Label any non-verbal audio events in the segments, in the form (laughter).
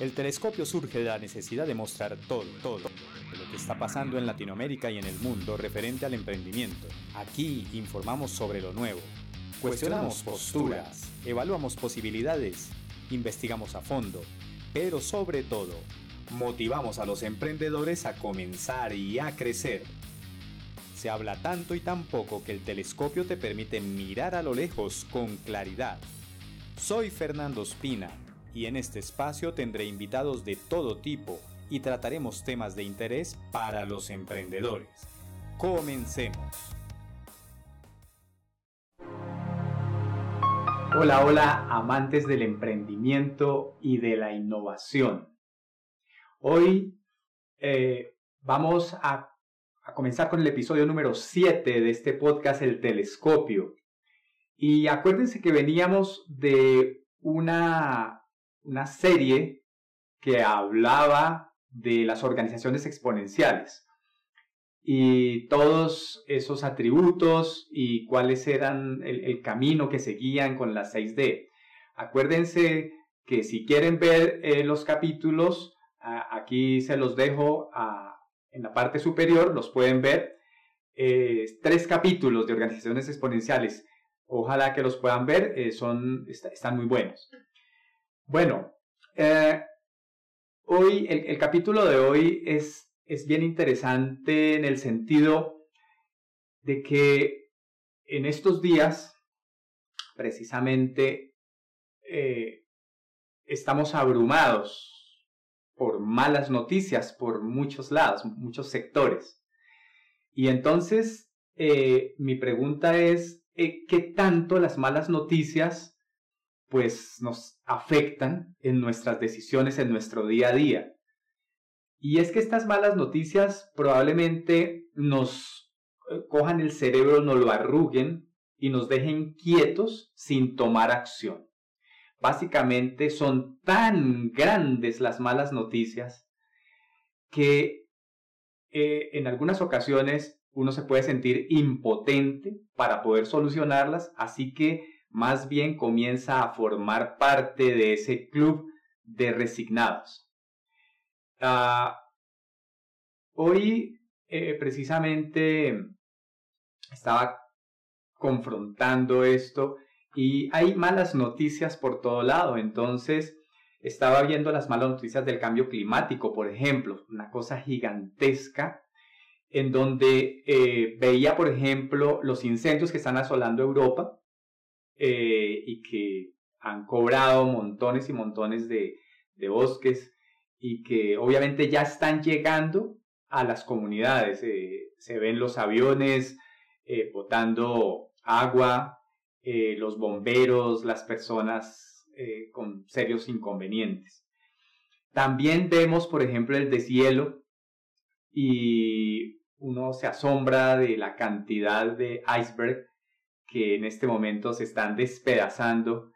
El telescopio surge de la necesidad de mostrar todo, todo, lo que está pasando en Latinoamérica y en el mundo referente al emprendimiento. Aquí informamos sobre lo nuevo, cuestionamos posturas, evaluamos posibilidades, investigamos a fondo, pero sobre todo, motivamos a los emprendedores a comenzar y a crecer. Se habla tanto y tan poco que el telescopio te permite mirar a lo lejos con claridad. Soy Fernando Espina y en este espacio tendré invitados de todo tipo y trataremos temas de interés para los emprendedores. Comencemos. Hola, hola, amantes del emprendimiento y de la innovación. Hoy eh, vamos a, a comenzar con el episodio número 7 de este podcast, El Telescopio. Y acuérdense que veníamos de una una serie que hablaba de las organizaciones exponenciales y todos esos atributos y cuáles eran el, camino que seguían con las 6D. Acuérdense que si quieren ver eh, los capítulos, aquí se los dejo en la parte superior, los pueden ver. Tres capítulos de organizaciones exponenciales. Ojalá que los puedan ver, eh, son, están muy buenos. Bueno, eh, hoy, el, capítulo de hoy es, es bien interesante en el sentido de que en estos días, precisamente, eh, estamos abrumados por malas noticias por muchos lados, muchos sectores. Y entonces, eh, mi pregunta es, ¿qué tanto las malas noticias pues nos afectan en nuestras decisiones en nuestro día a día. Y es que estas malas noticias probablemente nos eh, cojan el cerebro, nos lo arruguen y nos dejen quietos sin tomar acción. Básicamente son tan grandes las malas noticias que eh, en algunas ocasiones uno se puede sentir impotente para poder solucionarlas, así que más bien comienza a formar parte de ese club de resignados. Ah, hoy eh, precisamente estaba confrontando esto y hay malas noticias por todo lado, entonces estaba viendo las malas noticias del cambio climático, por ejemplo, una cosa gigantesca en donde eh, veía, por ejemplo, los incendios que están asolando Europa eh, y que han cobrado montones y montones de, bosques y que obviamente ya están llegando a las comunidades. Eh, se ven los aviones eh, botando agua, los bomberos, las personas con serios inconvenientes. También vemos, por ejemplo, el deshielo y uno se asombra de la cantidad de iceberg que en este momento se están despedazando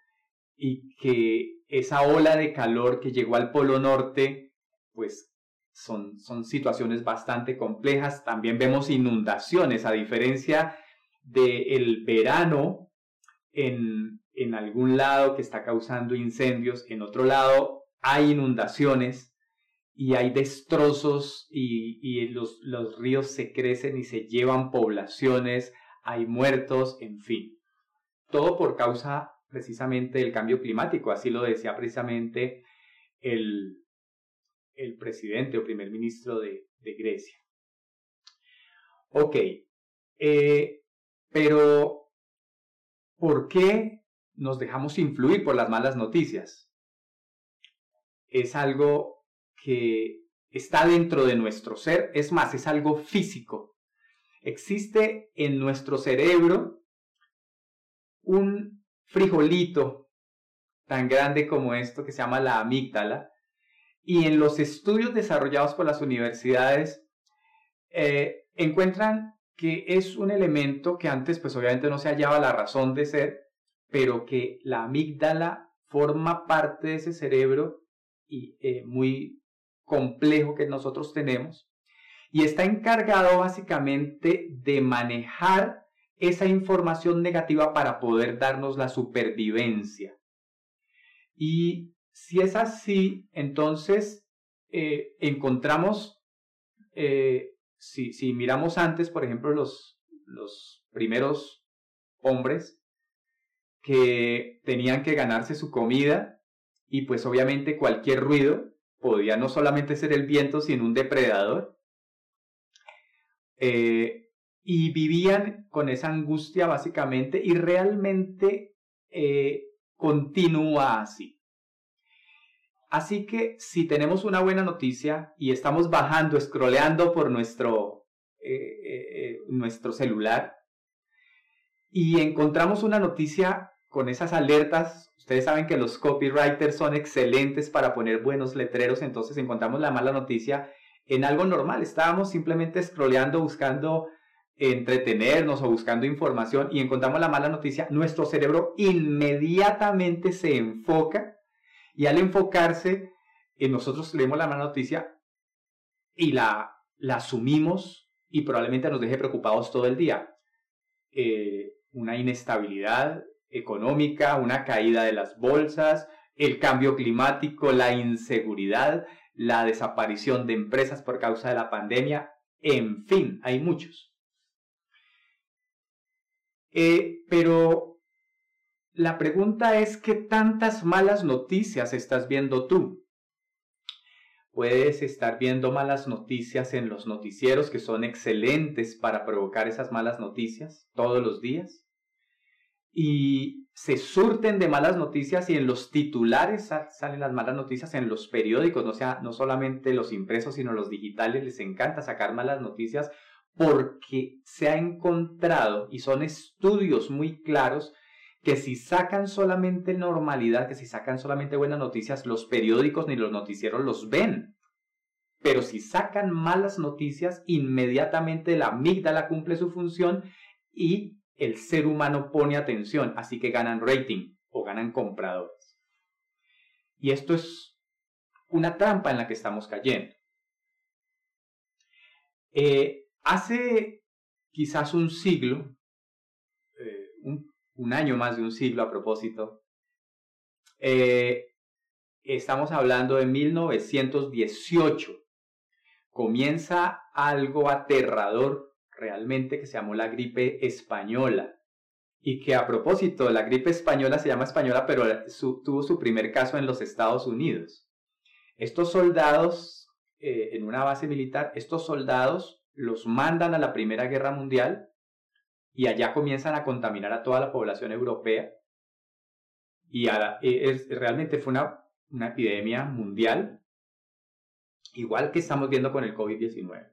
y que esa ola de calor que llegó al Polo Norte, pues son, son situaciones bastante complejas. También vemos inundaciones, a diferencia del verano en, en algún lado que está causando incendios, en otro lado hay inundaciones y hay destrozos y, y los, los ríos se crecen y se llevan poblaciones, hay muertos, en fin. Todo por causa precisamente del cambio climático, así lo decía precisamente el, el presidente o primer ministro de, Grecia. Ok, eh, pero ¿por qué nos dejamos influir por las malas noticias? Es algo que está dentro de nuestro ser, es más, es algo físico. Existe en nuestro cerebro un frijolito tan grande como esto que se llama la amígdala. Y en los estudios desarrollados por las universidades eh, encuentran que es un elemento que antes pues obviamente no se hallaba la razón de ser, pero que la amígdala forma parte de ese cerebro y eh, muy complejo que nosotros tenemos y está encargado básicamente de manejar esa información negativa para poder darnos la supervivencia. Y si es así, entonces eh, encontramos, eh, si, miramos antes, por ejemplo, los primeros hombres que tenían que ganarse su comida y pues obviamente cualquier ruido podía no solamente ser el viento, sino un depredador. Eh, y vivían con esa angustia básicamente y realmente eh, continúa así. Así que si tenemos una buena noticia y estamos bajando, scrolleando por nuestro, eh, nuestro celular y encontramos una noticia con esas alertas Ustedes saben que los copywriters son excelentes para poner buenos letreros, entonces encontramos la mala noticia en algo normal. Estábamos simplemente scrolleando, buscando entretenernos o buscando información y encontramos la mala noticia, nuestro cerebro inmediatamente se enfoca y al enfocarse, en nosotros leemos la mala noticia y la, la asumimos y probablemente nos deje preocupados todo el día. Eh, una inestabilidad, económica, una caída de las bolsas, el cambio climático, la inseguridad, la desaparición de empresas por causa de la pandemia, en fin, hay muchos. Eh, pero la pregunta es, ¿qué tantas malas noticias estás viendo tú? Puedes estar viendo malas noticias en los noticieros que son excelentes para provocar esas malas noticias todos los días y se surten de malas noticias y en los titulares salen las malas noticias en los periódicos, no, sea, no solamente los impresos, sino los digitales, les encanta sacar malas noticias porque se ha encontrado y son estudios muy claros que si sacan solamente normalidad, que si sacan solamente buenas noticias, los periódicos ni los noticieros los ven. Pero si sacan malas noticias, inmediatamente la amígdala cumple su función y el ser humano pone atención, así que ganan rating o ganan compradores. Y esto es una trampa en la que estamos cayendo. Eh, hace quizás un siglo, eh, un, año más de un siglo a propósito, eh, estamos hablando de 1918, comienza algo aterrador realmente que se llamó la gripe española. Y que a propósito, la gripe española se llama española, pero tuvo su primer caso en los Estados Unidos. Estos soldados, eh, en una base militar, estos soldados los mandan a la Primera Guerra Mundial y allá comienzan a contaminar a toda la población europea. Y e, realmente fue una, una epidemia mundial, igual que estamos viendo con el COVID-19.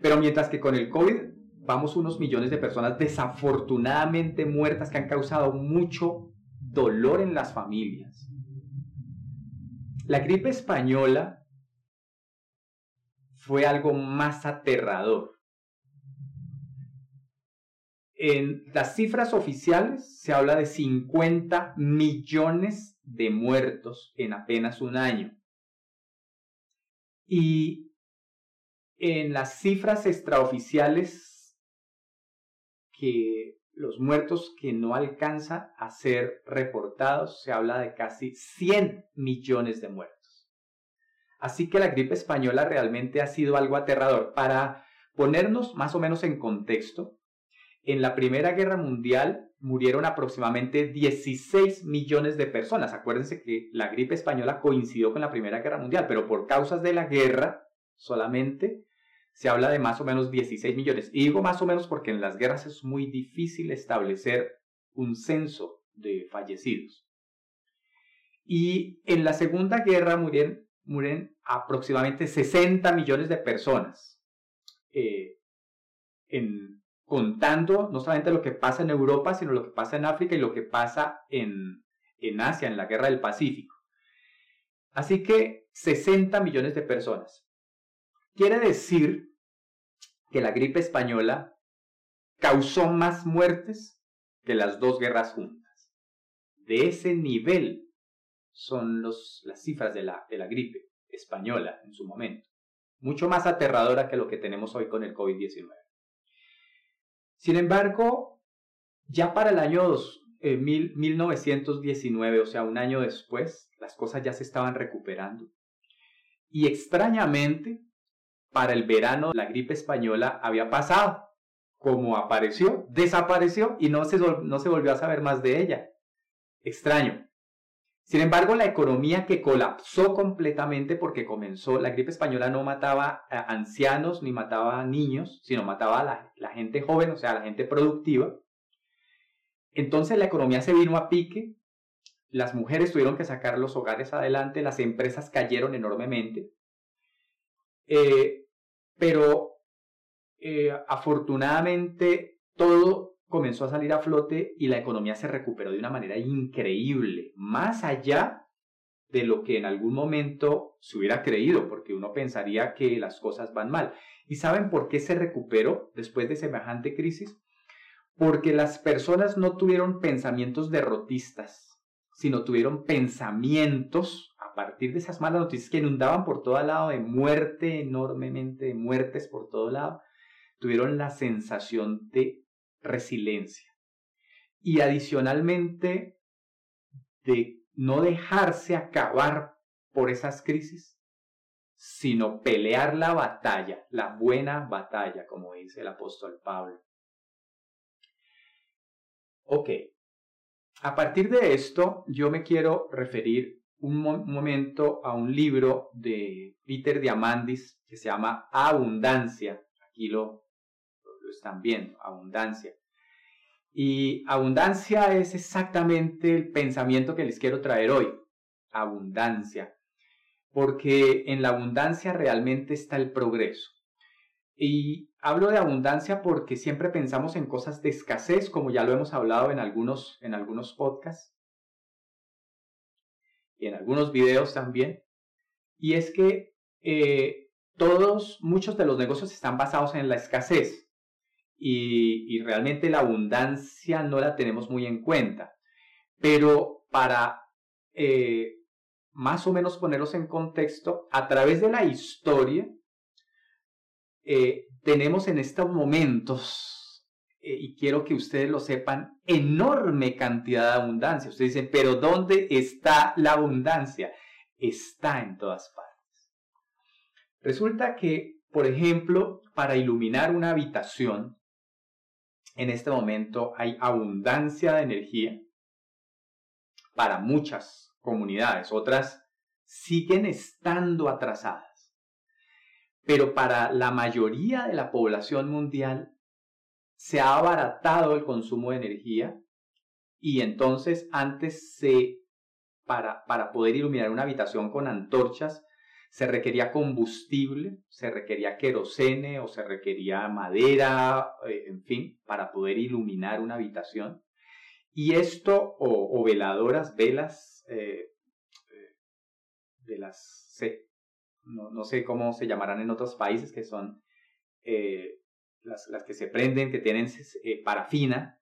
Pero mientras que con el COVID vamos unos millones de personas desafortunadamente muertas que han causado mucho dolor en las familias. La gripe española fue algo más aterrador. En las cifras oficiales se habla de 50 millones de muertos en apenas un año. Y en las cifras extraoficiales que los muertos que no alcanzan a ser reportados, se habla de casi 100 millones de muertos. Así que la gripe española realmente ha sido algo aterrador. Para ponernos más o menos en contexto, en la Primera Guerra Mundial murieron aproximadamente 16 millones de personas. Acuérdense que la gripe española coincidió con la Primera Guerra Mundial, pero por causas de la guerra solamente se habla de más o menos 16 millones. Y digo más o menos porque en las guerras es muy difícil establecer un censo de fallecidos. Y en la Segunda Guerra mueren, aproximadamente 60 millones de personas. Eh, en, contando no solamente lo que pasa en Europa, sino lo que pasa en África y lo que pasa en, en Asia, en la Guerra del Pacífico. Así que 60 millones de personas. Quiere decir que la gripe española causó más muertes que las dos guerras juntas. De ese nivel son los, las cifras de la, de la gripe española en su momento. Mucho más aterradora que lo que tenemos hoy con el COVID-19. Sin embargo, ya para el año eh, 1919, o sea, un año después, las cosas ya se estaban recuperando. Y extrañamente, para el verano, la gripe española había pasado. Como apareció, desapareció y no se, no se volvió a saber más de ella. Extraño. Sin embargo, la economía que colapsó completamente porque comenzó, la gripe española no mataba a ancianos ni mataba a niños, sino mataba a la, gente joven, o sea, a la gente productiva. Entonces la economía se vino a pique, las mujeres tuvieron que sacar los hogares adelante, las empresas cayeron enormemente. Eh, pero eh, afortunadamente todo comenzó a salir a flote y la economía se recuperó de una manera increíble, más allá de lo que en algún momento se hubiera creído, porque uno pensaría que las cosas van mal. ¿Y saben por qué se recuperó después de semejante crisis? Porque las personas no tuvieron pensamientos derrotistas, sino tuvieron pensamientos a partir de esas malas noticias que inundaban por todo lado de muerte enormemente, de muertes por todo lado, tuvieron la sensación de resiliencia. Y adicionalmente, de no dejarse acabar por esas crisis, sino pelear la batalla, la buena batalla, como dice el apóstol Pablo. Ok, a partir de esto yo me quiero referir un, momento a un libro de Peter Diamandis que se llama Abundancia. Aquí lo están viendo, abundancia. Y abundancia es exactamente el pensamiento que les quiero traer hoy, abundancia, porque en la abundancia realmente está el progreso. Y hablo de abundancia porque siempre pensamos en cosas de escasez, como ya lo hemos hablado en algunos, en algunos podcasts y en algunos videos también. Y es que eh, todos, muchos de los negocios están basados en la escasez y, realmente la abundancia no la tenemos muy en cuenta. Pero para eh, más o menos ponerlos en contexto, a través de la historia, eh, tenemos en estos momentos, eh, y quiero que ustedes lo sepan, enorme cantidad de abundancia. Ustedes dicen, pero ¿dónde está la abundancia? Está en todas partes. Resulta que, por ejemplo, para iluminar una habitación, en este momento hay abundancia de energía para muchas comunidades, otras siguen estando atrasadas. Pero para la mayoría de la población mundial se ha abaratado el consumo de energía y entonces antes se, para, para poder iluminar una habitación con antorchas, se requería combustible, se requería querosene o se requería madera, eh, en fin, para poder iluminar una habitación. Y esto, o, veladoras, velas, eh, eh, de las, no, no, sé cómo se llamarán en otros países, que son las, las, que se prenden, que tienen parafina.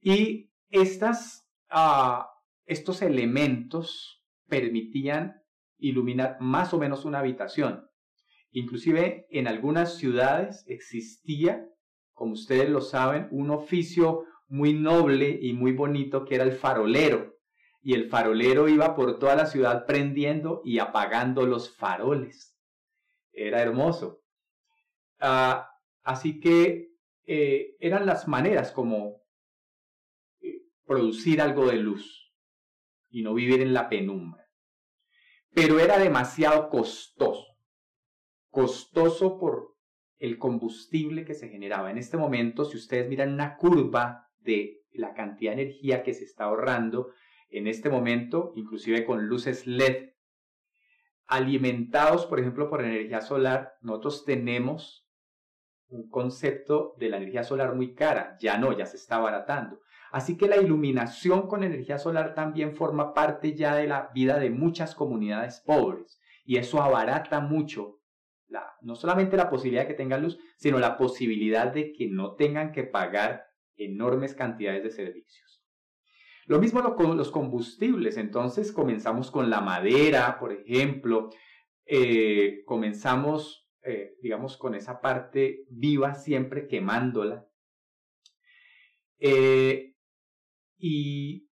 Y estas, ah, estos elementos permitían iluminar más o menos una habitación. Inclusive en algunas ciudades existía, como ustedes lo saben, un oficio muy noble y muy bonito que era el farolero. Y el farolero iba por toda la ciudad prendiendo y apagando los faroles. Era hermoso. Ah, así que eh, eran las maneras como eh, producir algo de luz y no vivir en la penumbra pero era demasiado costoso. Costoso por el combustible que se generaba. En este momento, si ustedes miran una curva de la cantidad de energía que se está ahorrando en este momento, inclusive con luces LED, alimentados, por ejemplo, por energía solar, nosotros tenemos un concepto de la energía solar muy cara. Ya no, ya se está abaratando. Así que la iluminación con energía solar también forma parte ya de la vida de muchas comunidades pobres y eso abarata mucho no solamente la posibilidad de que tengan luz, sino la posibilidad de que no tengan que pagar enormes cantidades de servicios. Lo mismo con los combustibles, entonces comenzamos con la madera, por ejemplo, eh, comenzamos, eh, digamos, con esa parte viva siempre quemándola. Eh, Y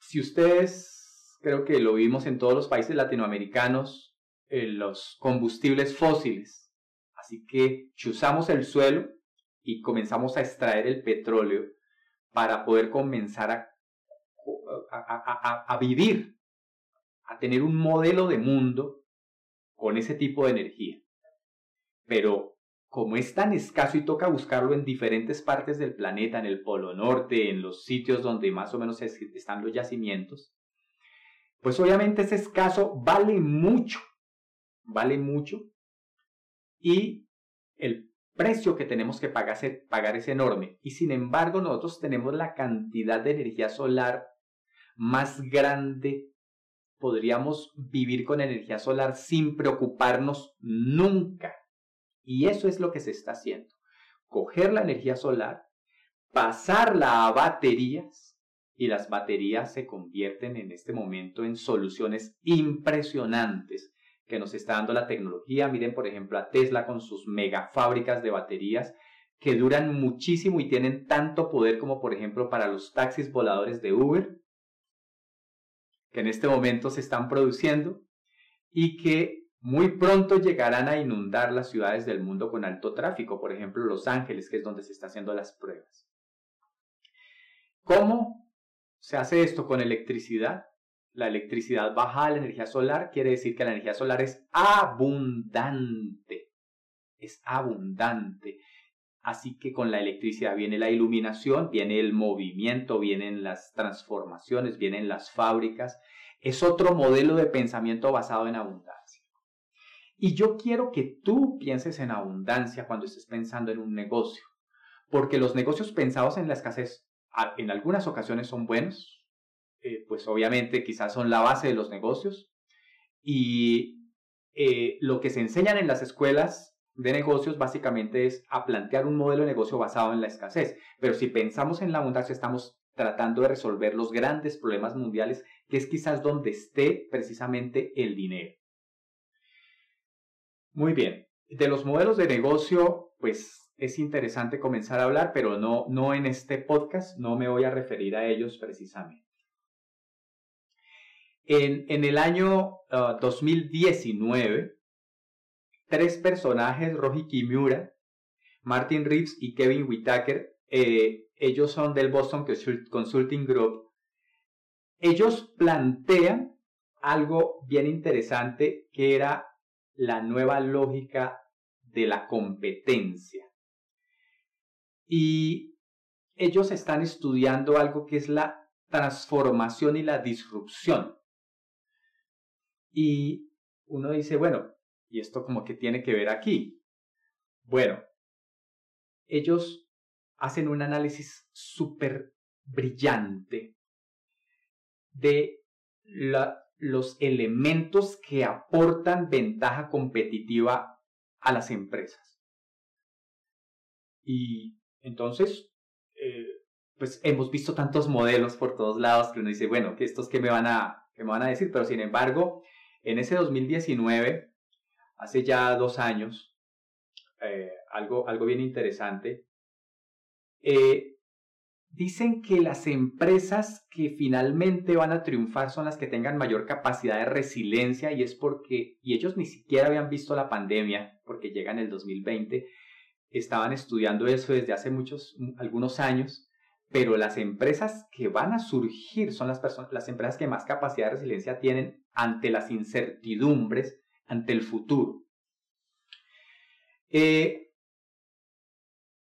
si ustedes, creo que lo vimos en todos los países latinoamericanos, los combustibles fósiles. Así que chuzamos el suelo y comenzamos a extraer el petróleo para poder comenzar a, a, vivir, a tener un modelo de mundo con ese tipo de energía. Pero como es tan escaso y toca buscarlo en diferentes partes del planeta, en el Polo Norte, en los sitios donde más o menos están los yacimientos, pues obviamente ese escaso vale mucho, vale mucho y el precio que tenemos que pagar, pagar es enorme. Y sin embargo nosotros tenemos la cantidad de energía solar más grande. Podríamos vivir con energía solar sin preocuparnos nunca y eso es lo que se está haciendo. Coger la energía solar, pasarla a baterías y las baterías se convierten en este momento en soluciones impresionantes que nos está dando la tecnología. Miren, por ejemplo, a Tesla con sus mega fábricas de baterías que duran muchísimo y tienen tanto poder como, por ejemplo, para los taxis voladores de Uber, en este momento se están produciendo y que muy pronto llegarán a inundar las ciudades del mundo con alto tráfico, por ejemplo Los Ángeles, que es donde se están haciendo las pruebas. ¿Cómo se hace esto con electricidad? La electricidad baja a la energía solar quiere decir que la energía solar es abundante. Es abundante. Así que con la electricidad viene la iluminación, viene el movimiento, vienen las transformaciones, vienen las fábricas. Es otro modelo de pensamiento basado en abundancia. Y yo quiero que tú pienses en abundancia cuando estés pensando en un negocio, porque los negocios pensados en la escasez en algunas ocasiones son buenos, eh, pues obviamente quizás son la base de los negocios, y eh, lo que se enseñan en las escuelas de negocios básicamente es a plantear un modelo de negocio basado en la escasez, pero si pensamos en la abundancia estamos tratando de resolver los grandes problemas mundiales, que es quizás donde esté precisamente el dinero. Muy bien. De los modelos de negocio, pues es interesante comenzar a hablar, pero no, no en este podcast, no me voy a referir a ellos precisamente. En, en el año 2019, ah, tres personajes, Roji Kimura, Martin Reeves y Kevin Whitaker, eh, ellos son del Boston Consulting Group, ellos plantean algo bien interesante que era la nueva lógica de la competencia. Y ellos están estudiando algo que es la transformación y la disrupción. Y uno dice, bueno, ¿y esto como que tiene que ver aquí? Bueno, ellos hacen un análisis súper brillante de los elementos que aportan ventaja competitiva a las empresas. Y entonces, eh, pues hemos visto tantos modelos por todos lados que uno dice, bueno, que estos que me van a, que me van a decir, pero sin embargo, en ese 2019, hace ya dos años, eh, algo, algo bien interesante, eh, Dicen que las empresas que finalmente van a triunfar son las que tengan mayor capacidad de resiliencia y es porque, y ellos ni siquiera habían visto la pandemia, porque llega en el 2020, estaban estudiando eso desde hace muchos, algunos años, pero las empresas que van a surgir son las, personas, las empresas que más capacidad de resiliencia tienen ante las incertidumbres, ante el futuro. Eh,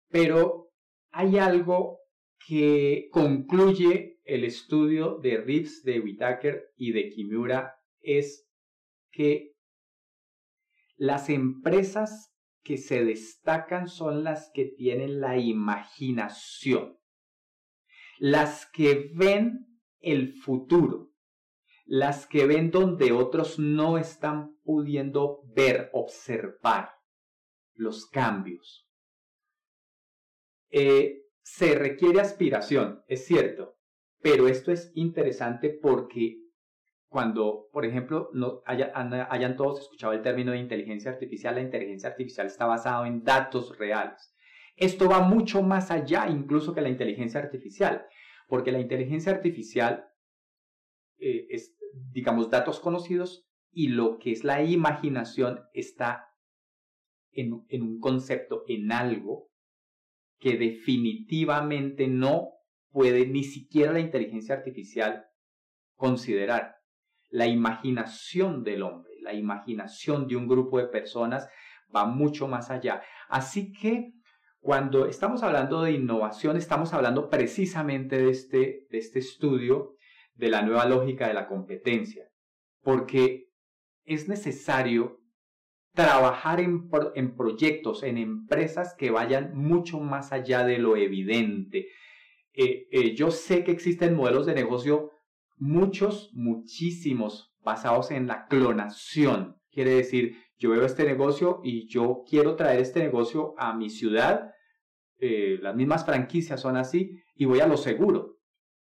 pero hay algo que concluye el estudio de Reeves, de Whitaker y de Kimura es que las empresas que se destacan son las que tienen la imaginación, las que ven el futuro, las que ven donde otros no están pudiendo ver, observar los cambios. Eh, se requiere aspiración, es cierto, pero esto es interesante porque cuando, por ejemplo, no hayan todos escuchado el término de inteligencia artificial, la inteligencia artificial está basada en datos reales. Esto va mucho más allá incluso que la inteligencia artificial, porque la inteligencia artificial digamos, datos conocidos y lo que es la imaginación está en, un concepto, en algo que definitivamente no puede ni siquiera la inteligencia artificial considerar. La imaginación del hombre, la imaginación de un grupo de personas va mucho más allá. Así que cuando estamos hablando de innovación, estamos hablando precisamente de este, de este estudio de la nueva lógica de la competencia, porque es necesario trabajar en, en, proyectos, en empresas que vayan mucho más allá de lo evidente. Eh, eh, yo sé que existen modelos de negocio, muchos, muchísimos, basados en la clonación. Quiere decir, yo veo este negocio y yo quiero traer este negocio a mi ciudad, eh, las mismas franquicias son así, y voy a lo seguro.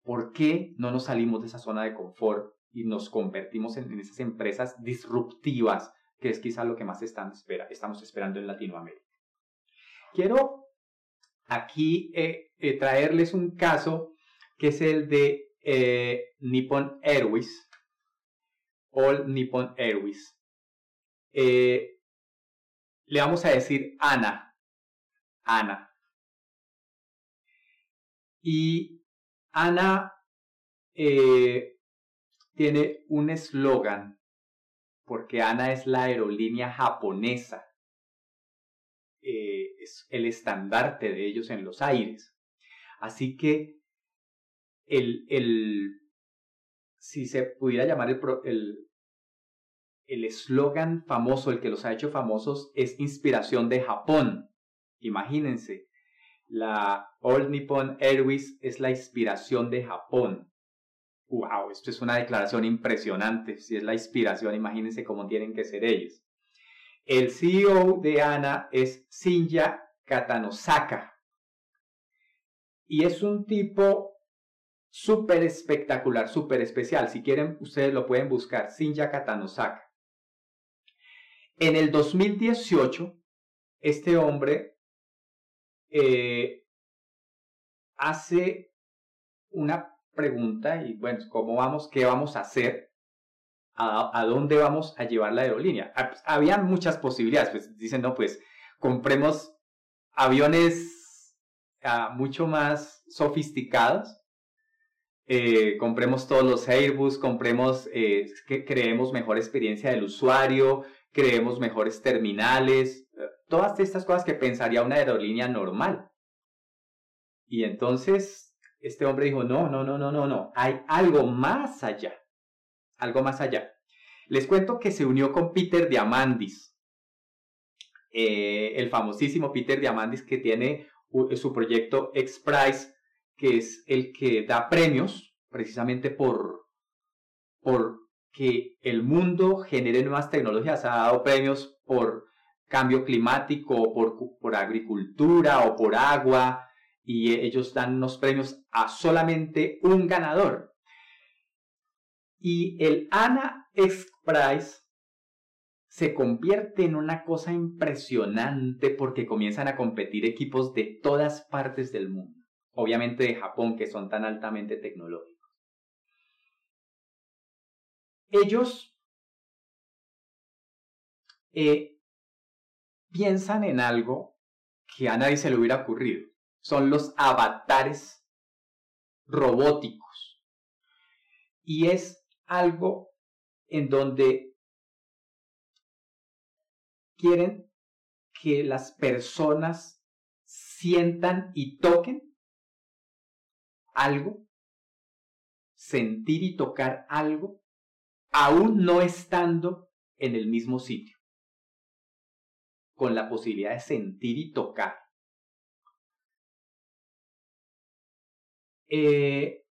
¿Por qué no nos salimos de esa zona de confort y nos convertimos en, esas empresas disruptivas, que es quizás lo que más están, espera, estamos esperando en Latinoamérica? Quiero aquí eh, eh, traerles un caso que es el de Nippon Airways, All Nippon Airways. Eh, le vamos a decir Ana. Ana. Y Ana eh, tiene un eslogan, porque Ana es la aerolínea japonesa. Eh, es el estandarte de ellos en los aires. Así que el, el si se pudiera llamar el, el, el eslogan famoso, el que los ha hecho famosos, es inspiración de Japón. Imagínense, la All Nippon Airways es la inspiración de Japón. ¡Wow! Esto es una declaración impresionante. Si es la inspiración, imagínense cómo tienen que ser ellos. El CEO de ANA es Shinja Katanosaka. Y es un tipo súper espectacular, súper especial. Si quieren, ustedes lo pueden buscar. Shinja Katanosaka. En el 2018, este hombre eh, hace una pregunta y bueno, ¿cómo vamos? ¿Qué vamos a hacer? ¿A, dónde vamos a llevar la aerolínea? Ah, pues, había muchas posibilidades, pues dicen, no, pues compremos aviones ah, mucho más sofisticados, eh, compremos todos los Airbus, compremos, eh, que creemos mejor experiencia del usuario, creemos mejores terminales, todas estas cosas que pensaría una aerolínea normal. Y entonces este hombre dijo, no, no, no, no, no, no, hay algo más allá, algo más allá. Les cuento que se unió con Peter Diamandis, eh, el famosísimo Peter Diamandis que tiene su proyecto X-Prize, que es el que da premios precisamente por, por que el mundo genere nuevas tecnologías. Ha dado premios por cambio climático, por, por agricultura o por agua, y ellos dan unos premios a solamente un ganador. Y el ANA X Prize se convierte en una cosa impresionante porque comienzan a competir equipos de todas partes del mundo. Obviamente de Japón, que son tan altamente tecnológicos ellos eh, piensan en algo que a nadie se le hubiera ocurrido. Son los avatares robóticos. Y es algo en donde quieren que las personas sientan y toquen algo, sentir y tocar algo aún no estando en el mismo sitio, con la posibilidad de sentir y tocar. Eh,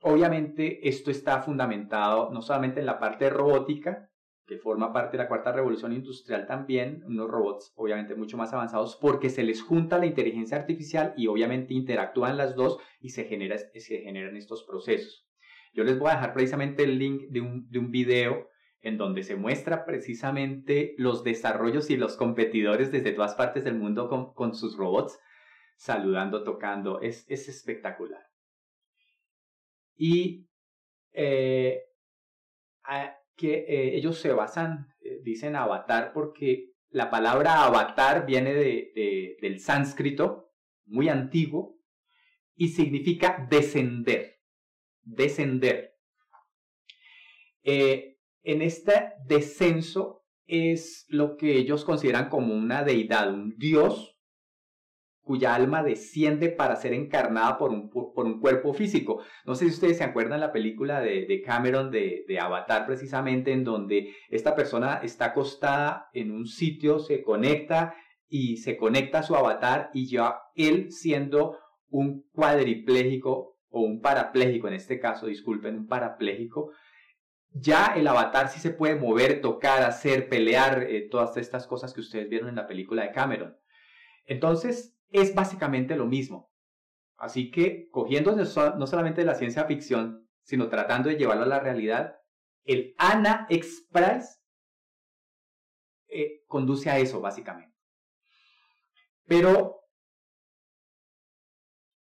obviamente esto está fundamentado no solamente en la parte robótica, que forma parte de la cuarta revolución industrial también, unos robots obviamente mucho más avanzados, porque se les junta la inteligencia artificial y obviamente interactúan las dos y se, genera, se generan estos procesos. Yo les voy a dejar precisamente el link de un video en donde se muestra precisamente los desarrollos y los competidores desde todas partes del mundo con, sus robots. saludando, tocando. Es, es espectacular. Y eh, que eh, ellos se basan, eh, dicen avatar, porque la palabra avatar viene de, del sánscrito, muy antiguo, y significa descender. Descender. En este descenso es lo que ellos consideran como una deidad, un dios cuya alma desciende para ser encarnada por un, por un cuerpo físico. No sé si ustedes se acuerdan la película de, Cameron de, de, Avatar precisamente, en donde esta persona está acostada en un sitio, se conecta y se conecta a su avatar y ya él siendo un cuadripléjico o un parapléjico, en este caso, disculpen, un parapléjico, ya el avatar sí se puede mover, tocar, hacer, pelear, eh, todas estas cosas que ustedes vieron en la película de Cameron. Entonces, es básicamente lo mismo. Así que, cogiendo no solamente la ciencia ficción, sino tratando de llevarlo a la realidad, el ANA Express eh, conduce a eso, básicamente. Pero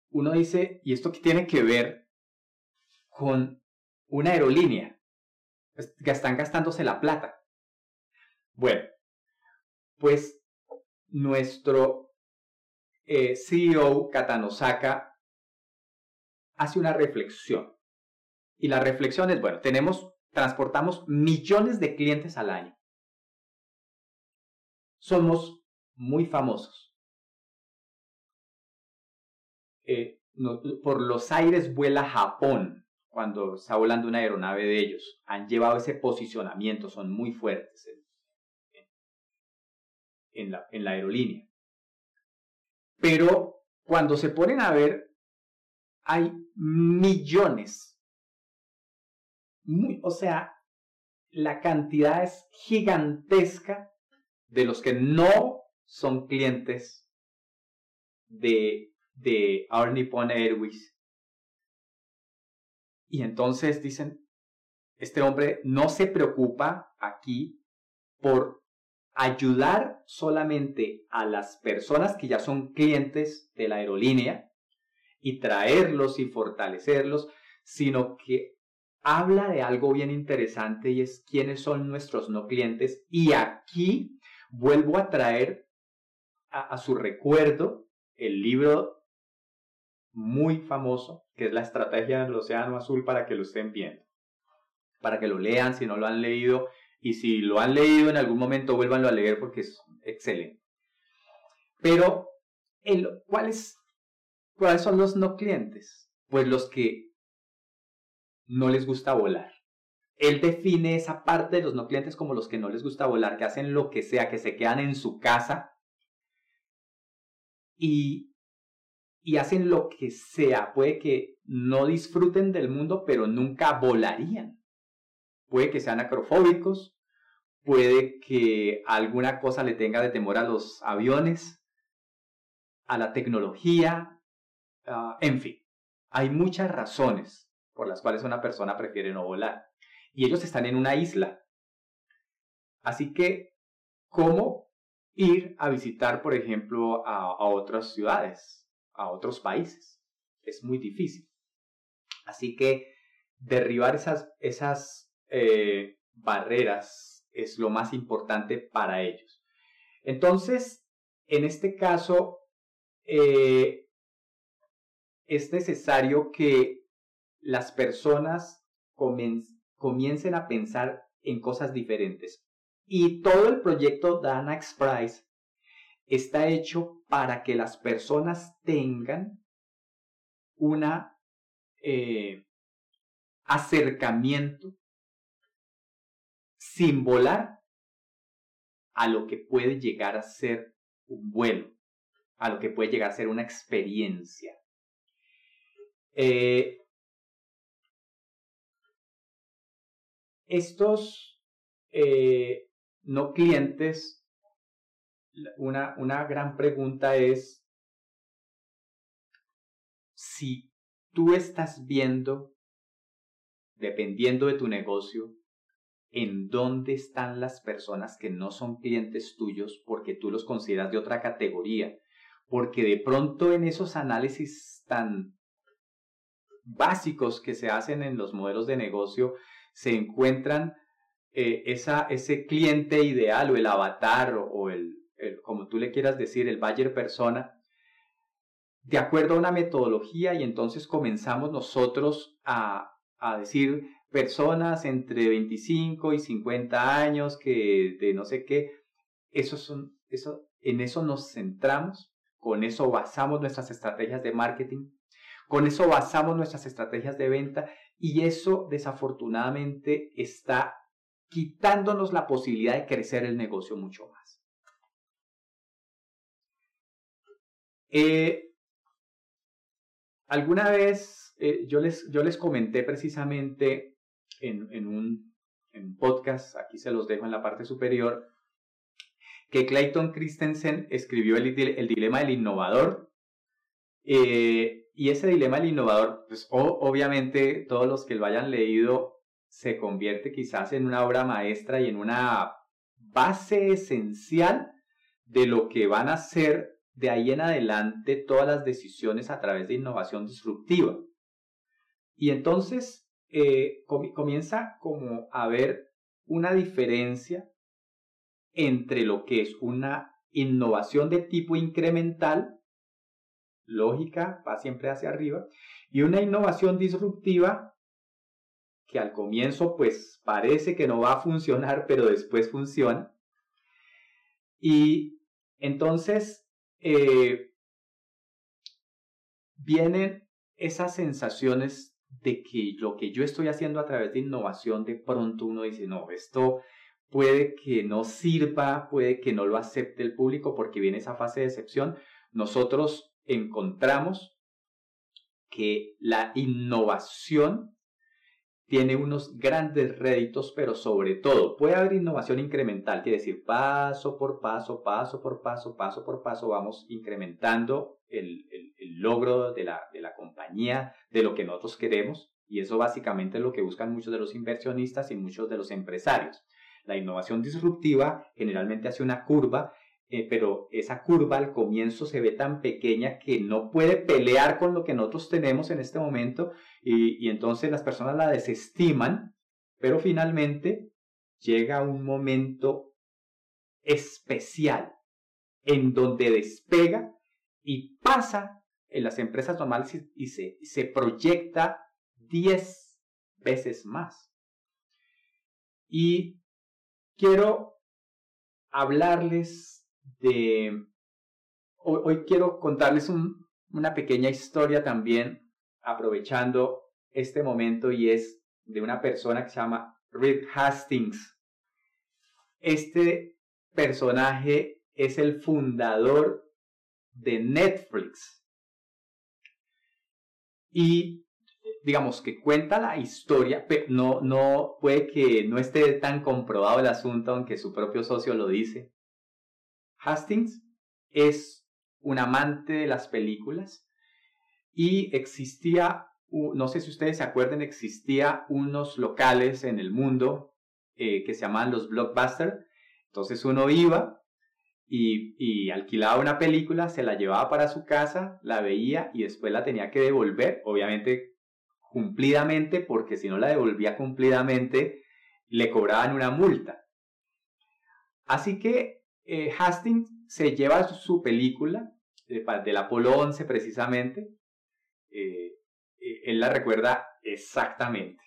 uno dice, ¿y esto qué tiene que ver con una aerolínea? Que están gastándose la plata. Bueno, pues nuestro eh, CEO Katanosaka hace una reflexión. Y la reflexión es, bueno, tenemos, transportamos millones de clientes al año. Somos muy famosos. Eh, por los aires vuela Japón cuando está volando una aeronave de ellos. Han llevado ese posicionamiento, son muy fuertes en la aerolínea. Pero cuando se ponen a ver, hay millones. o sea, la cantidad es gigantesca de los que no son clientes de, de Our Nippon Airways. Y entonces dicen, este hombre no se preocupa aquí por ayudar solamente a las personas que ya son clientes de la aerolínea y traerlos y fortalecerlos, sino que habla de algo bien interesante y es quiénes son nuestros no clientes. Y aquí vuelvo a traer a, su recuerdo el libro muy famoso, que es La Estrategia del Océano Azul, para que lo estén viendo, para que lo lean si no lo han leído y si lo han leído en algún momento, vuélvanlo a leer porque es excelente. Pero, ¿cuáles, ¿cuáles son los no clientes? Pues los que no les gusta volar. Él define esa parte de los no clientes como los que no les gusta volar, que hacen lo que sea, que se quedan en su casa y, y hacen lo que sea. Puede que no disfruten del mundo, pero nunca volarían. Puede que sean acrofóbicos, puede que alguna cosa le tenga de temor a los aviones, a la tecnología, ah, en fin. Hay muchas razones por las cuales una persona prefiere no volar. Y ellos están en una isla. Así que, ¿cómo ir a visitar, por ejemplo, a, otras ciudades, a otros países? Es muy difícil. Así que derribar esas, esas eh, barreras es lo más importante para ellos. Entonces, en este caso, eh, es necesario que las personas comiencen a pensar en cosas diferentes. Y todo el proyecto Danax Prize está hecho para que las personas tengan una eh, acercamiento sin volar a lo que puede llegar a ser un vuelo, a lo que puede llegar a ser una experiencia. Eh, estos eh, no clientes, una, una gran pregunta es si tú estás viendo, dependiendo de tu negocio, en dónde están las personas que no son clientes tuyos porque tú los consideras de otra categoría, porque de pronto en esos análisis tan básicos que se hacen en los modelos de negocio se encuentran eh, esa, ese cliente ideal o el avatar o, el, como tú le quieras decir, el buyer persona, de acuerdo a una metodología y entonces comenzamos nosotros a, a decir personas entre 25 y 50 años que de no sé qué, eso son, eso, en eso nos centramos, con eso basamos nuestras estrategias de marketing, con eso basamos nuestras estrategias de venta y eso desafortunadamente está quitándonos la posibilidad de crecer el negocio mucho más. Eh, alguna vez eh, yo, les, yo les comenté precisamente en, un podcast, aquí se los dejo en la parte superior, que Clayton Christensen escribió el, dilema del innovador. Eh, y ese dilema del innovador, pues obviamente todos los que lo hayan leído se convierte quizás en una obra maestra y en una base esencial de lo que van a ser de ahí en adelante todas las decisiones a través de innovación disruptiva. Y entonces eh, comienza como a haber una diferencia entre lo que es una innovación de tipo incremental, lógica, va siempre hacia arriba, y una innovación disruptiva que al comienzo pues parece que no va a funcionar, pero después funciona. Y entonces eh, vienen esas sensaciones de que lo que yo estoy haciendo a través de innovación, de pronto uno dice, no, esto puede que no sirva, puede que no lo acepte el público porque viene esa fase de excepción. Nosotros encontramos que la innovación tiene unos grandes réditos, pero sobre todo puede haber innovación incremental, quiere decir paso por paso, paso por paso, paso por paso, vamos incrementando el, logro de la, de la compañía, de lo que nosotros queremos, y eso básicamente es lo que buscan muchos de los inversionistas y muchos de los empresarios. La innovación disruptiva generalmente hace una curva eh, pero esa curva al comienzo se ve tan pequeña que no puede pelear con lo que nosotros tenemos en este momento y, entonces las personas la desestiman, pero finalmente llega un momento especial en donde despega y pasa en las empresas normales y se, se proyecta 10 veces más. Y quiero hablarles Hoy, quiero contarles una pequeña historia también, aprovechando este momento, y es de una persona que se llama Reed Hastings. Este personaje es el fundador de Netflix. Y digamos que cuenta la historia, pero no, no puede que no esté tan comprobado el asunto, aunque su propio socio lo dice. Hastings es un amante de las películas y existía, no sé si ustedes se acuerdan, existía unos locales en el mundo eh, que se llamaban los blockbusters. Entonces uno iba y, y, alquilaba una película, se la llevaba para su casa, la veía y después la tenía que devolver, obviamente cumplidamente, porque si no la devolvía cumplidamente, le cobraban una multa. Así que eh, Hastings se lleva su película del Apolo 11 precisamente. Eh, eh, él la recuerda exactamente.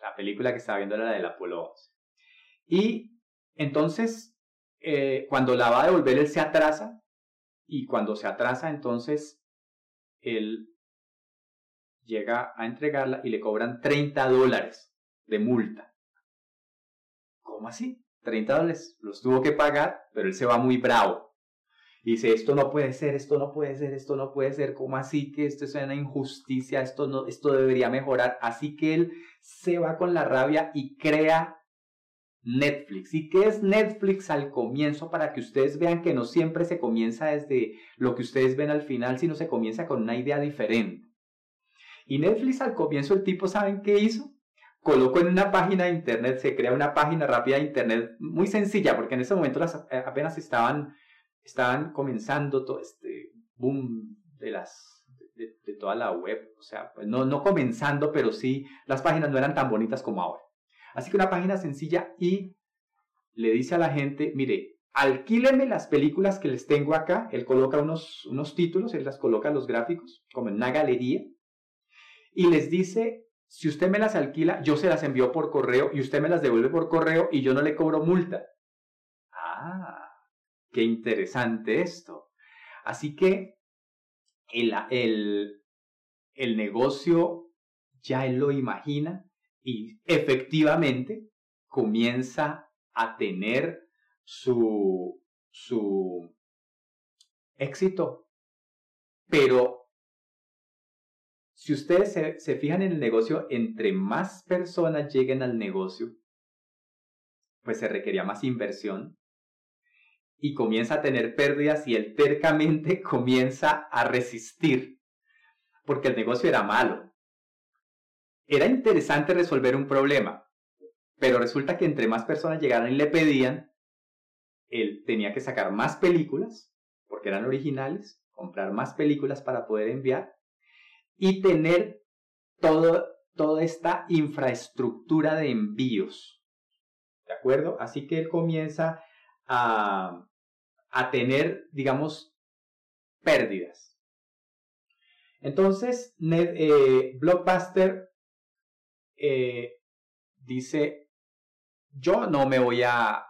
La película que estaba viendo era la del Apolo 11. Y entonces, cuando la va a devolver, él se atrasa. Y cuando se atrasa, entonces, él llega a entregarla y le cobran 30 dólares de multa. ¿Cómo así? 30 dólares, los tuvo que pagar, pero él se va muy bravo. dice, esto no puede ser, esto no puede ser, esto no puede ser, ¿cómo así que esto es una injusticia, esto, no, esto debería mejorar? Así que él se va con la rabia y crea Netflix. ¿Y qué es Netflix al comienzo para que ustedes vean que no siempre se comienza desde lo que ustedes ven al final, sino se comienza con una idea diferente? Y Netflix al comienzo el tipo, ¿saben qué hizo? Colocó en una página de internet, se crea una página rápida de internet muy sencilla, porque en ese momento las, eh, apenas estaban, estaban comenzando todo este, boom de las de, toda la web, o sea, pues no, no comenzando, pero sí las páginas no eran tan bonitas como ahora. Así que una página sencilla y le dice a la gente, mire, alquílenme las películas que les tengo acá, él coloca unos, unos títulos, él las coloca los gráficos, como en una galería, y les dice, si usted me las alquila, yo se las envío por correo y usted me las devuelve por correo y yo no le cobro multa. Ah, qué interesante esto. Así que el, el, el negocio ya lo imagina y efectivamente comienza a tener su, su éxito. Pero si ustedes se, fijan en el negocio, entre más personas lleguen al negocio, pues se requería más inversión y comienza a tener pérdidas y él tercamente (laughs) comienza a resistir porque el negocio era malo. Era interesante resolver un problema, pero resulta que entre más personas llegaran y le pedían, él tenía que sacar más películas, porque eran originales, comprar más películas para poder enviar y tener todo, toda esta infraestructura de envíos. ¿De acuerdo? Así que él comienza a, a tener, digamos, pérdidas. Entonces, eh, Blockbuster eh, dice, yo no me voy a,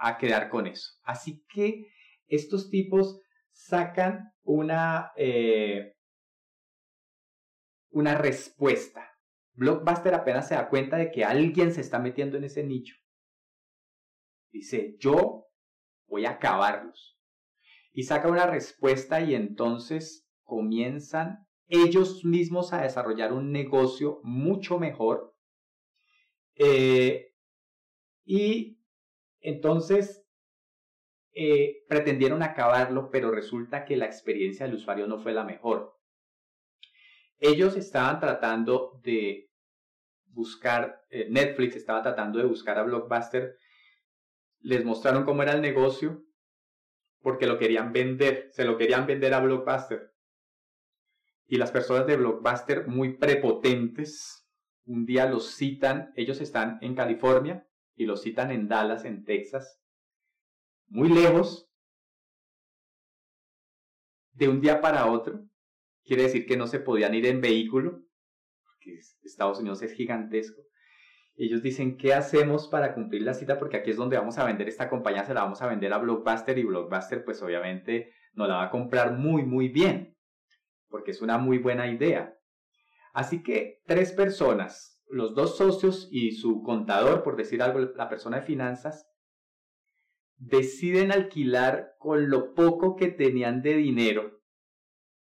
a, quedar con eso. Así que estos tipos sacan una, eh, una respuesta. Blockbuster apenas se da cuenta de que alguien se está metiendo en ese nicho. Dice, yo voy a acabarlos. Y saca una respuesta y entonces comienzan ellos mismos a desarrollar un negocio mucho mejor. Eh, y entonces eh, pretendieron acabarlo, pero resulta que la experiencia del usuario no fue la mejor. Ellos estaban tratando de buscar, eh, Netflix estaba tratando de buscar a Blockbuster, les mostraron cómo era el negocio, porque lo querían vender, se lo querían vender a Blockbuster y las personas de Blockbuster muy prepotentes, un día los citan, ellos están en California y los citan en Dallas, en Texas, muy lejos, de un día para otro. Quiere decir que no se podían ir en vehículo, porque Estados Unidos es gigantesco. Ellos dicen, ¿qué hacemos para cumplir la cita? Porque aquí es donde vamos a vender esta compañía, se la vamos a vender a Blockbuster y Blockbuster pues obviamente nos la va a comprar muy, muy bien porque es una muy buena idea. Así que tres personas, los dos socios y su contador, por decir algo, la persona de finanzas, deciden alquilar con lo poco que tenían de dinero,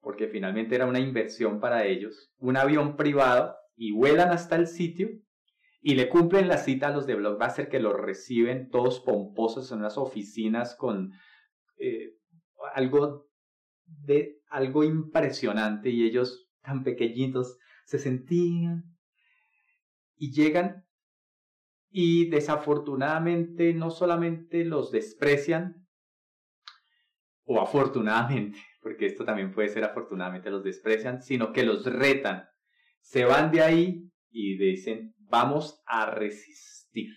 porque finalmente era una inversión para ellos, un avión privado y vuelan hasta el sitio y le cumplen la cita a los de Blockbuster que los reciben todos pomposos en unas oficinas con eh, algo de algo impresionante y ellos tan pequeñitos se sentían y llegan y desafortunadamente no solamente los desprecian o afortunadamente, porque esto también puede ser afortunadamente los desprecian, sino que los retan. Se van de ahí y dicen, vamos a resistir.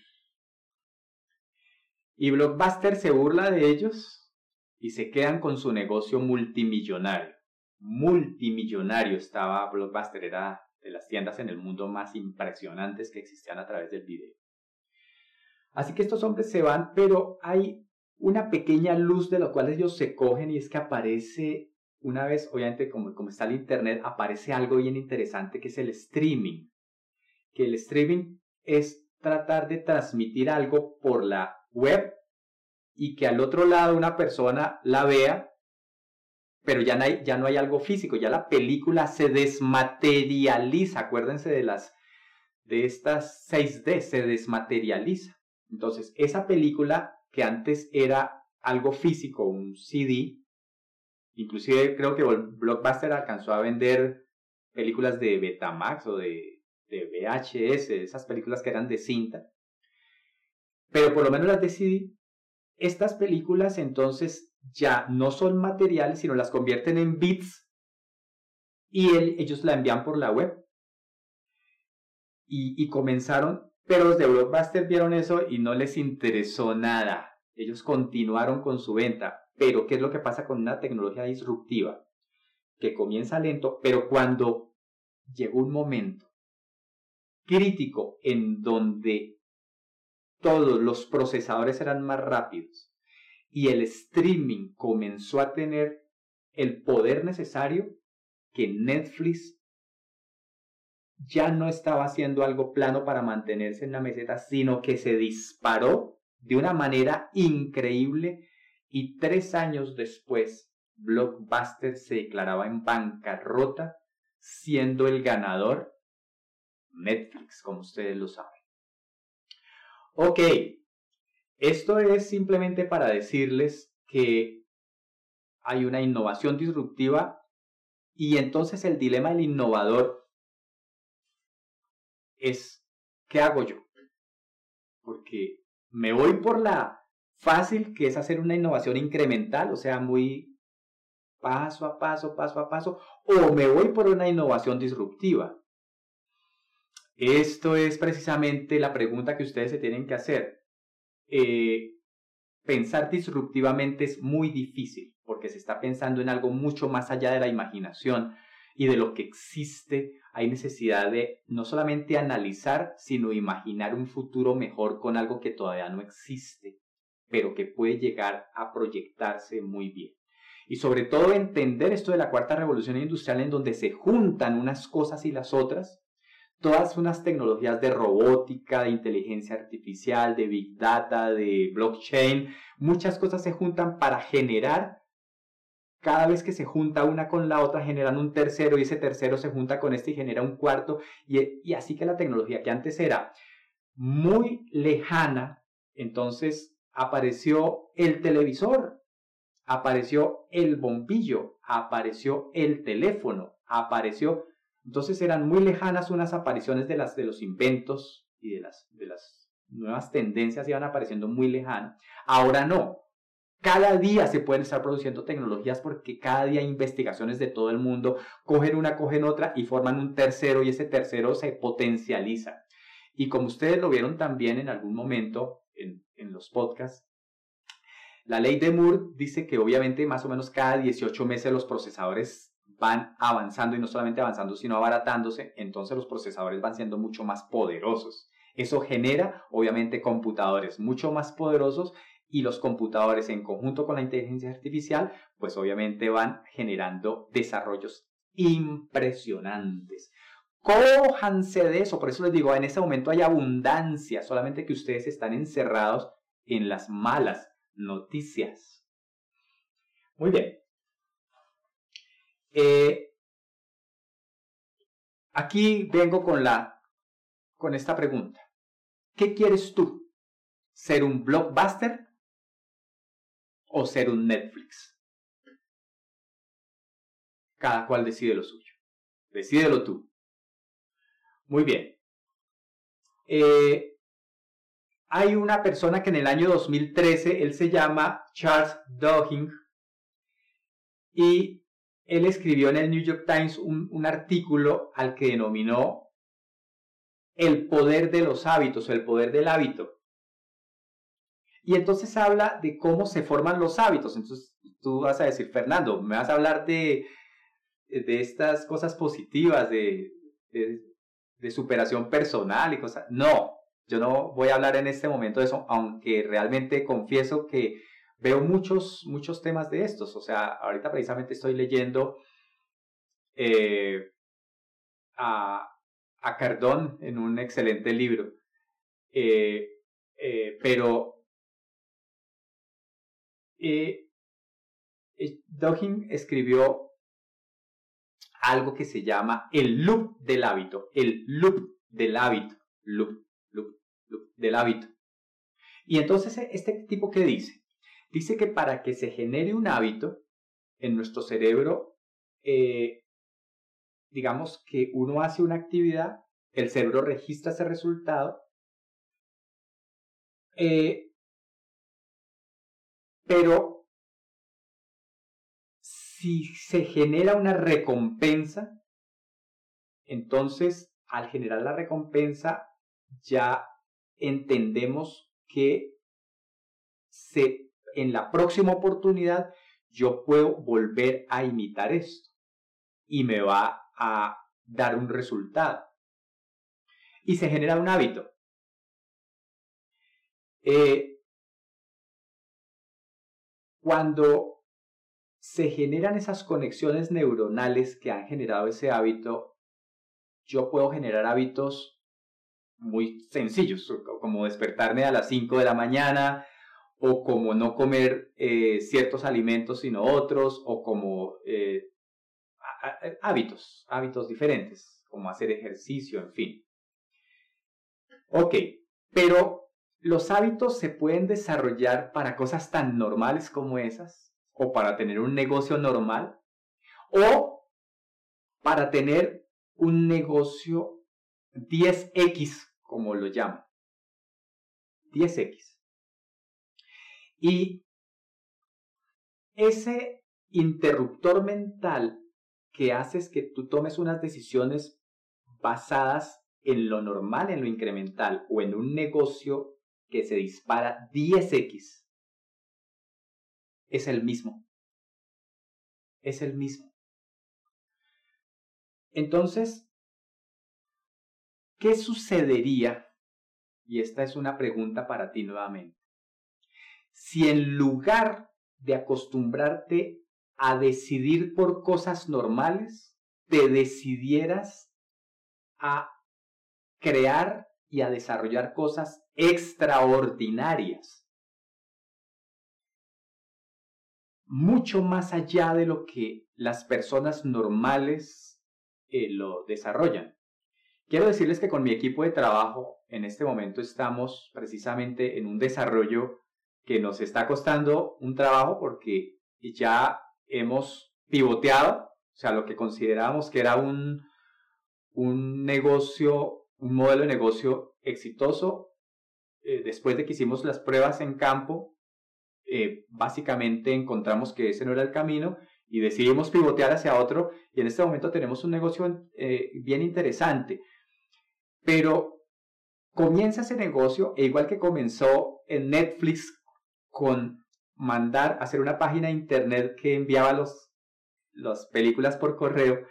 Y Blockbuster se burla de ellos y se quedan con su negocio multimillonario. Multimillonario estaba Blockbuster, era de las tiendas en el mundo más impresionantes que existían a través del video. Así que estos hombres se van, pero hay una pequeña luz de la cual ellos se cogen y es que aparece una vez, obviamente como, como está el Internet, aparece algo bien interesante que es el streaming. Que el streaming es tratar de transmitir algo por la web y que al otro lado una persona la vea, pero ya no hay, ya no hay algo físico, ya la película se desmaterializa, acuérdense de las de estas 6D, se desmaterializa. Entonces, esa película que antes era algo físico, un CD, inclusive creo que Blockbuster alcanzó a vender películas de Betamax o de, VHS, esas películas que eran de cinta, pero por lo menos las de CD estas películas entonces ya no son materiales, sino las convierten en bits y ellos la envían por la web. Y comenzaron, pero los de Blockbuster vieron eso y no les interesó nada. Ellos continuaron con su venta. Pero, ¿qué es lo que pasa con una tecnología disruptiva? Que comienza lento, pero cuando llegó un momento crítico en donde todos los procesadores eran más rápidos y el streaming comenzó a tener el poder necesario que Netflix ya no estaba haciendo algo plano para mantenerse en la meseta, sino que se disparó de una manera increíble y tres años después Blockbuster se declaraba en bancarrota, siendo el ganador Netflix, como ustedes lo saben. Ok, esto es simplemente para decirles que hay una innovación disruptiva y entonces el dilema del innovador es, ¿qué hago yo? Porque me voy por la fácil, que es hacer una innovación incremental, o sea, muy paso a paso, paso a paso, o me voy por una innovación disruptiva. Esto es precisamente la pregunta que ustedes se tienen que hacer. Eh, pensar disruptivamente es muy difícil porque se está pensando en algo mucho más allá de la imaginación y de lo que existe. Hay necesidad de no solamente analizar, sino imaginar un futuro mejor con algo que todavía no existe, pero que puede llegar a proyectarse muy bien. Y sobre todo entender esto de la cuarta revolución industrial en donde se juntan unas cosas y las otras todas unas tecnologías de robótica, de inteligencia artificial, de big data, de blockchain, muchas cosas se juntan para generar, cada vez que se junta una con la otra, generan un tercero y ese tercero se junta con este y genera un cuarto. Y, así que la tecnología que antes era muy lejana, entonces apareció el televisor, apareció el bombillo, apareció el teléfono, apareció entonces eran muy lejanas unas apariciones de, las, de los inventos y de las, de las nuevas tendencias iban apareciendo muy lejanas. Ahora no. Cada día se pueden estar produciendo tecnologías porque cada día investigaciones de todo el mundo, cogen una, cogen otra y forman un tercero y ese tercero se potencializa. Y como ustedes lo vieron también en algún momento en, en los podcasts, la ley de Moore dice que obviamente más o menos cada 18 meses los procesadores van avanzando y no solamente avanzando, sino abaratándose, entonces los procesadores van siendo mucho más poderosos. Eso genera, obviamente, computadores mucho más poderosos y los computadores en conjunto con la inteligencia artificial, pues obviamente van generando desarrollos impresionantes. Cójanse de eso, por eso les digo, en este momento hay abundancia, solamente que ustedes están encerrados en las malas noticias. Muy bien, eh, aquí vengo con, la, con esta pregunta. ¿Qué quieres tú? ¿Ser un blockbuster o ser un Netflix? Cada cual decide lo suyo. Decídelo tú. Muy bien. Eh, hay una persona que en el año 2013, él se llama Charles Dawkins, y él escribió en el New York Times un, artículo al que denominó el poder de los hábitos o el poder del hábito. Y entonces habla de cómo se forman los hábitos. Entonces tú vas a decir, Fernando, me vas a hablar de, de estas cosas positivas, de, de superación personal y cosas. No, yo no voy a hablar en este momento de eso, aunque realmente confieso que veo muchos, muchos temas de estos. O sea, ahorita precisamente estoy leyendo eh, a, a, Cardón en un excelente libro. Eh, eh, pero Dawkins escribió algo que se llama el loop del hábito, el loop del hábito, loop, loop, loop del hábito. Y entonces, ¿este tipo qué dice? Dice que para que se genere un hábito en nuestro cerebro, eh, digamos que uno hace una actividad, el cerebro registra ese resultado, eh, pero si se genera una recompensa, entonces al generar la recompensa ya entendemos que en la próxima oportunidad yo puedo volver a imitar esto y me va a dar un resultado. Y se genera un hábito. Eh, cuando se generan esas conexiones neuronales que han generado ese hábito, yo puedo generar hábitos muy sencillos, como despertarme a las 5 de la mañana, o como no comer eh, ciertos alimentos sino otros, o como eh, hábitos, hábitos diferentes, como hacer ejercicio, en fin. Ok, pero los hábitos se pueden desarrollar para cosas tan normales como esas, o para tener un negocio normal, o para tener un negocio 10X, como lo llaman. 10X. Y ese interruptor mental que haces que tú tomes unas decisiones basadas en lo normal, en lo incremental o en un negocio que se dispara 10x, es el mismo. Es el mismo. Entonces, ¿qué sucedería? Y esta es una pregunta para ti nuevamente. Si en lugar de acostumbrarte a decidir por cosas normales, te decidieras a crear y a desarrollar cosas extraordinarias. Mucho más allá de lo que las personas normales eh, lo desarrollan. Quiero decirles que con mi equipo de trabajo en este momento estamos precisamente en un desarrollo que nos está costando un trabajo porque ya hemos pivoteado, o sea, lo que considerábamos que era un, un negocio, un modelo de negocio exitoso, eh, después de que hicimos las pruebas en campo, eh, básicamente encontramos que ese no era el camino y decidimos pivotear hacia otro y en este momento tenemos un negocio eh, bien interesante. Pero comienza ese negocio, e igual que comenzó en Netflix con mandar, hacer una página de internet que enviaba los, las películas por correo.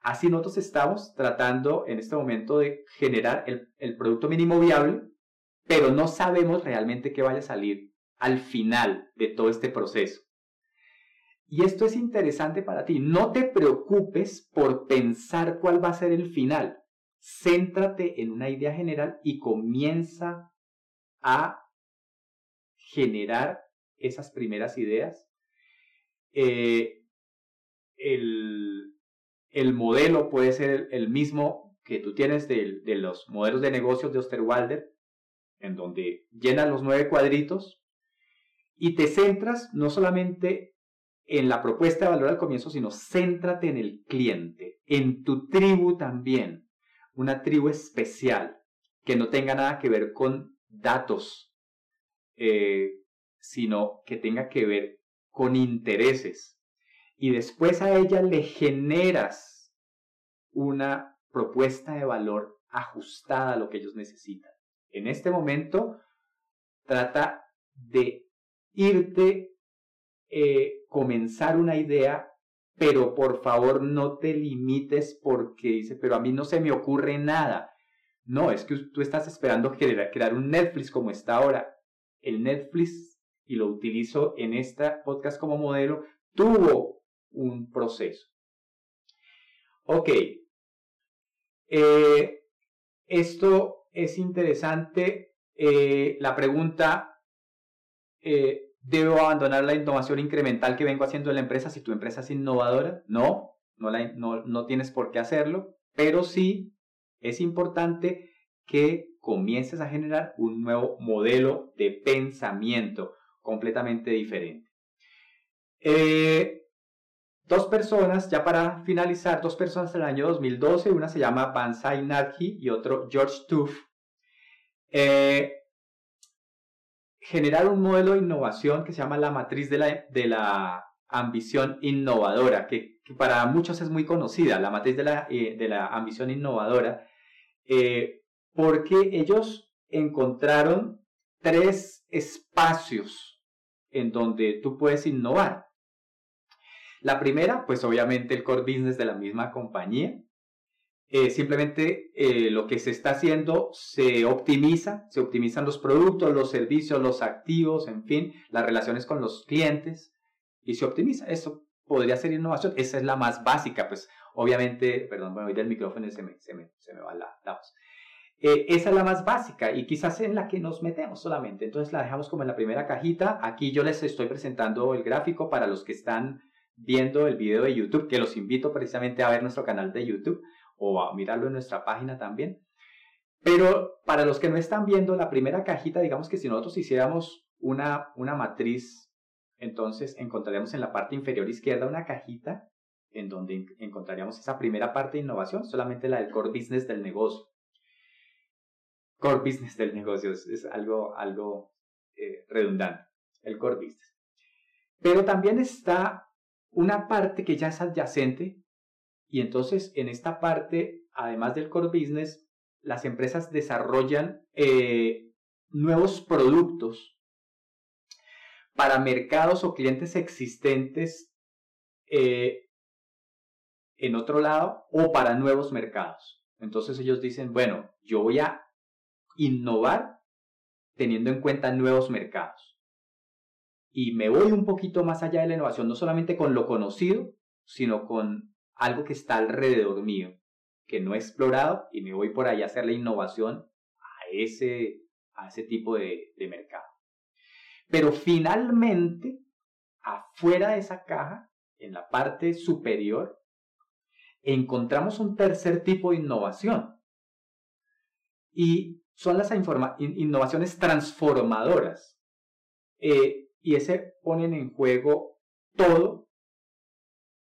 Así nosotros estamos tratando en este momento de generar el, producto mínimo viable, pero no sabemos realmente qué vaya a salir al final de todo este proceso. Y esto es interesante para ti. No te preocupes por pensar cuál va a ser el final. Céntrate en una idea general y comienza a generar esas primeras ideas. Eh, el, modelo puede ser el, mismo que tú tienes de, de, los modelos de negocios de Osterwalder, en donde llenas los nueve cuadritos y te centras no solamente en la propuesta de valor al comienzo, sino céntrate en el cliente, en tu tribu también, una tribu especial que no tenga nada que ver con datos, eh, sino que tenga que ver con intereses. Y después a ella le generas una propuesta de valor ajustada a lo que ellos necesitan. En este momento, trata de irte, eh, comenzar una idea, pero por favor no te limites porque dice, pero a mí no se me ocurre nada. No, es que tú estás esperando crear un Netflix como está ahora. El Netflix y lo utilizo en esta podcast como modelo, tuvo un proceso. Ok. Eh, esto es interesante. Eh, la pregunta, eh, ¿debo abandonar la innovación incremental que vengo haciendo en la empresa si tu empresa es innovadora? No, no, no, no tienes por qué hacerlo, pero sí es importante que comiences a generar un nuevo modelo de pensamiento completamente diferente. Dos personas, ya para finalizar, dos personas del año 2012, una se llama Bansai Narki y otro George Tuff, eh, generaron un modelo de innovación que se llama la matriz de la, de la ambición innovadora, que, para muchos es muy conocida, la matriz de la, eh, de la ambición innovadora, eh, porque ellos encontraron tres espacios en donde tú puedes innovar. La primera, pues obviamente el core business de la misma compañía. Eh, simplemente lo que se está haciendo se optimiza, se optimizan los productos, los servicios, los activos, en fin, las relaciones con los clientes y se optimiza. Eso podría ser innovación. Esa es la más básica, pues obviamente, perdón, me voy del micrófono se me, se me, se me va la, voz. Eh, esa es la más básica y quizás en la que nos metemos solamente. Entonces la dejamos como en la primera cajita. Aquí yo les estoy presentando el gráfico para los que están viendo el video de YouTube, que los invito precisamente a ver nuestro canal de YouTube o a mirarlo en nuestra página también. Pero para los que no están viendo la primera cajita, digamos que si nosotros hiciéramos una, una matriz entonces encontraríamos en la parte inferior izquierda una cajita en donde encontraríamos esa primera parte de innovación, solamente la del core business del negocio. Core business del negocio es, algo, algo eh, redundante, el core business. Pero también está una parte que ya es adyacente y entonces en esta parte, además del core business, las empresas desarrollan eh, nuevos productos para mercados o clientes existentes eh, en otro lado o para nuevos mercados. Entonces ellos dicen, bueno, yo voy a innovar teniendo en cuenta nuevos mercados. Y me voy un poquito más allá de la innovación, no solamente con lo conocido, sino con algo que está alrededor mío, que no he explorado, y me voy por ahí a hacer la innovación a ese, a ese tipo de mercado. Pero finalmente, afuera de esa caja, en la parte superior, encontramos un tercer tipo de innovación. Y son las innovaciones transformadoras. Eh, y ese ponen en juego todo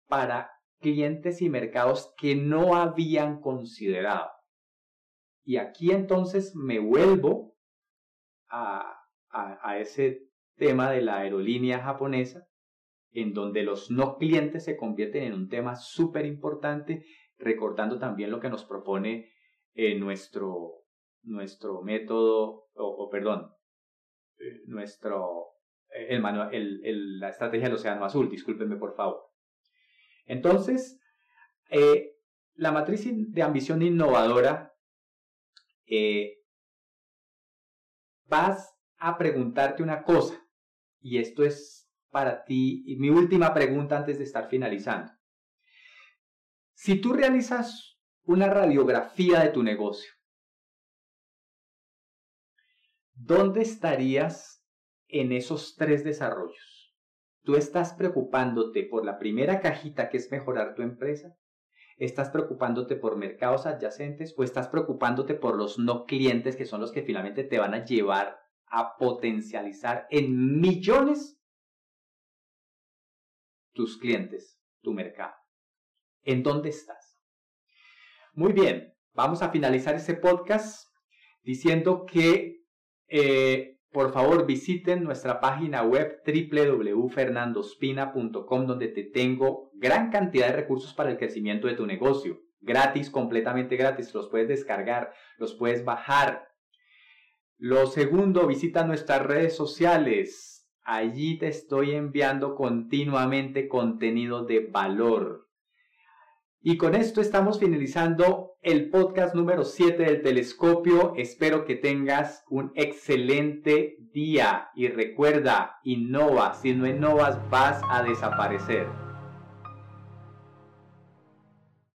para clientes y mercados que no habían considerado. Y aquí entonces me vuelvo a, a ese tema de la aerolínea japonesa, en donde los no clientes se convierten en un tema súper importante, recordando también lo que nos propone eh, nuestro, nuestro método, o, perdón, eh, nuestro, eh, el, el, la estrategia del Océano Azul, discúlpenme por favor. Entonces, la matriz de ambición innovadora, vas a preguntarte una cosa y esto es para ti mi última pregunta antes de estar finalizando. Si tú realizas una radiografía de tu negocio, ¿dónde estarías en esos tres desarrollos? ¿Tú estás preocupándote por la primera cajita que es mejorar tu empresa? ¿Estás preocupándote por mercados adyacentes o estás preocupándote por los no clientes que son los que finalmente te van a llevar a potencializar en millones tus clientes, tu mercado. ¿En dónde estás? Muy bien, vamos a finalizar ese podcast diciendo que eh, por favor visiten nuestra página web www.fernandospina.com donde te tengo gran cantidad de recursos para el crecimiento de tu negocio. Gratis, completamente gratis. Los puedes descargar, los puedes bajar lo segundo, visita nuestras redes sociales. Allí te estoy enviando continuamente contenido de valor. Y con esto estamos finalizando el podcast número 7 del telescopio. Espero que tengas un excelente día y recuerda, innova. Si no innovas vas a desaparecer.